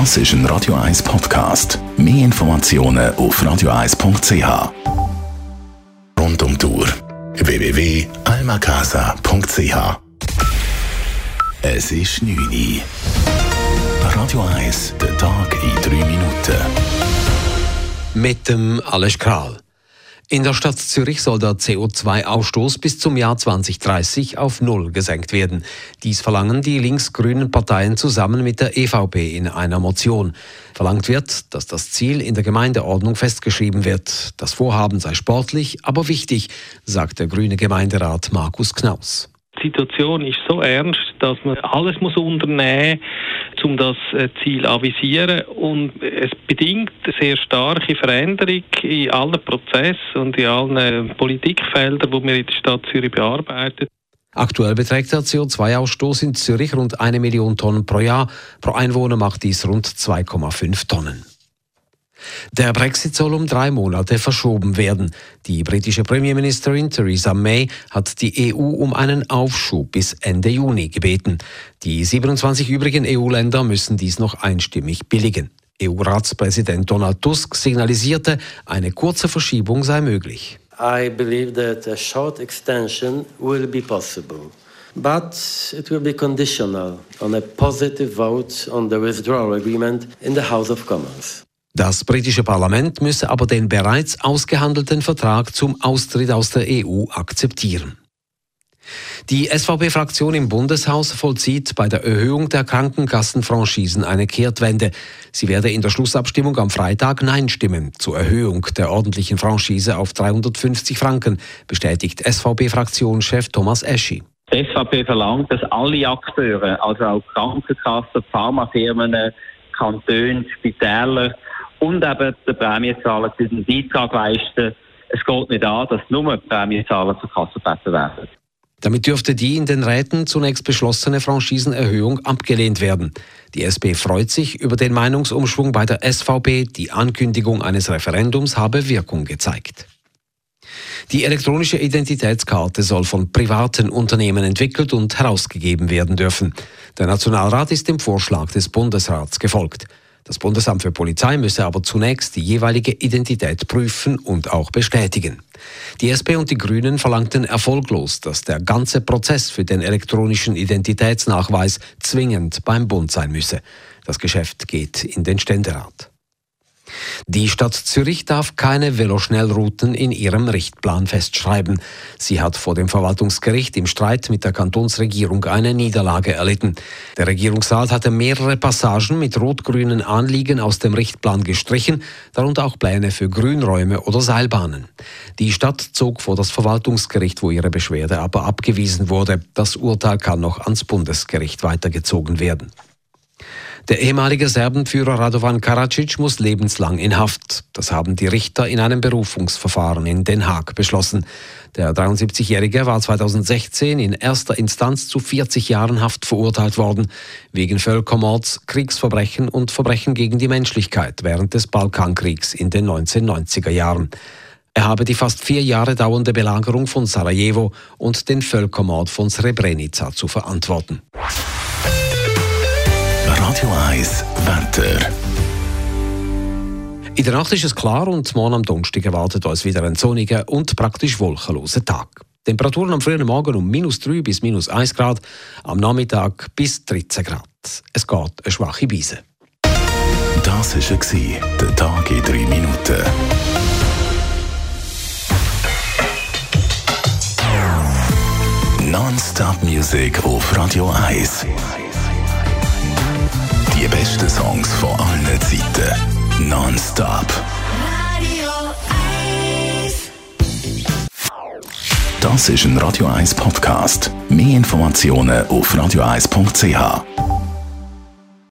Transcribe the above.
Das ist ein Radio 1 Podcast. Mehr Informationen auf radio1.ch. Rund um Tour www.almacasa.ch. Es ist 9 Uhr. Radio 1, der Tag in 3 Minuten. Mit dem Alles Kral. In der Stadt Zürich soll der CO2-Ausstoß bis zum Jahr 2030 auf Null gesenkt werden. Dies verlangen die links-grünen Parteien zusammen mit der EVP in einer Motion. Verlangt wird, dass das Ziel in der Gemeindeordnung festgeschrieben wird. Das Vorhaben sei sportlich, aber wichtig, sagt der grüne Gemeinderat Markus Knaus. Situation ist so ernst, dass man alles muss unternehmen muss, um das äh, Ziel avisieren. Und es bedingt eine sehr starke Veränderung in allen Prozessen und in allen Politikfeldern, die wir in der Stadt Zürich bearbeiten. Aktuell beträgt der CO2-Ausstoß in Zürich rund eine Million Tonnen pro Jahr. Pro Einwohner macht dies rund 2,5 Tonnen. Der Brexit soll um drei Monate verschoben werden. Die britische Premierministerin Theresa May hat die EU um einen Aufschub bis Ende Juni gebeten. Die 27 übrigen EU-Länder müssen dies noch einstimmig billigen. EU-Ratspräsident Donald Tusk signalisierte, eine kurze Verschiebung sei möglich. I believe that a short extension will be possible. But it will be conditional on a positive vote on the withdrawal agreement in the House of Commons. Das britische Parlament müsse aber den bereits ausgehandelten Vertrag zum Austritt aus der EU akzeptieren. Die SVP-Fraktion im Bundeshaus vollzieht bei der Erhöhung der Krankenkassenfranchisen eine Kehrtwende. Sie werde in der Schlussabstimmung am Freitag Nein stimmen zur Erhöhung der ordentlichen Franchise auf 350 Franken, bestätigt SVP-Fraktionschef Thomas Eschi. Die SVP verlangt, dass alle Akteure, also auch Krankenkassen, Pharmafirmen, Kantone, Spitäler, und eben der Prämienzahler diesen Beitrag leisten. Es geht nicht an, dass nur Prämienzahler zur Kasse gebeten werden. Damit dürfte die in den Räten zunächst beschlossene Franchisenerhöhung abgelehnt werden. Die SP freut sich über den Meinungsumschwung bei der SVP. Die Ankündigung eines Referendums habe Wirkung gezeigt. Die elektronische Identitätskarte soll von privaten Unternehmen entwickelt und herausgegeben werden dürfen. Der Nationalrat ist dem Vorschlag des Bundesrats gefolgt. Das Bundesamt für Polizei müsse aber zunächst die jeweilige Identität prüfen und auch bestätigen. Die SP und die Grünen verlangten erfolglos, dass der ganze Prozess für den elektronischen Identitätsnachweis zwingend beim Bund sein müsse. Das Geschäft geht in den Ständerat. Die Stadt Zürich darf keine Veloschnellrouten in ihrem Richtplan festschreiben. Sie hat vor dem Verwaltungsgericht im Streit mit der Kantonsregierung eine Niederlage erlitten. Der Regierungsrat hatte mehrere Passagen mit rot-grünen Anliegen aus dem Richtplan gestrichen, darunter auch Pläne für Grünräume oder Seilbahnen. Die Stadt zog vor das Verwaltungsgericht, wo ihre Beschwerde aber abgewiesen wurde. Das Urteil kann noch ans Bundesgericht weitergezogen werden. Der ehemalige Serbenführer Radovan Karadzic muss lebenslang in Haft. Das haben die Richter in einem Berufungsverfahren in Den Haag beschlossen. Der 73-Jährige war 2016 in erster Instanz zu 40 Jahren Haft verurteilt worden, wegen Völkermords, Kriegsverbrechen und Verbrechen gegen die Menschlichkeit während des Balkankriegs in den 1990er Jahren. Er habe die fast vier Jahre dauernde Belagerung von Sarajevo und den Völkermord von Srebrenica zu verantworten. Radio 1 Wetter. In der Nacht ist es klar und morgen am Donnerstag erwartet uns wieder ein sonniger und praktisch wolkenloser Tag. Temperaturen am frühen Morgen um minus 3 bis minus 1 Grad, am Nachmittag bis 13 Grad. Es geht eine schwache Beise. Das war der Tag in 3 Minuten. Non-Stop Music auf Radio 1. Songs von allen Zeiten. Non-stop. Radio 1. Das ist ein Radio 1 Podcast. Mehr Informationen auf radio1.ch.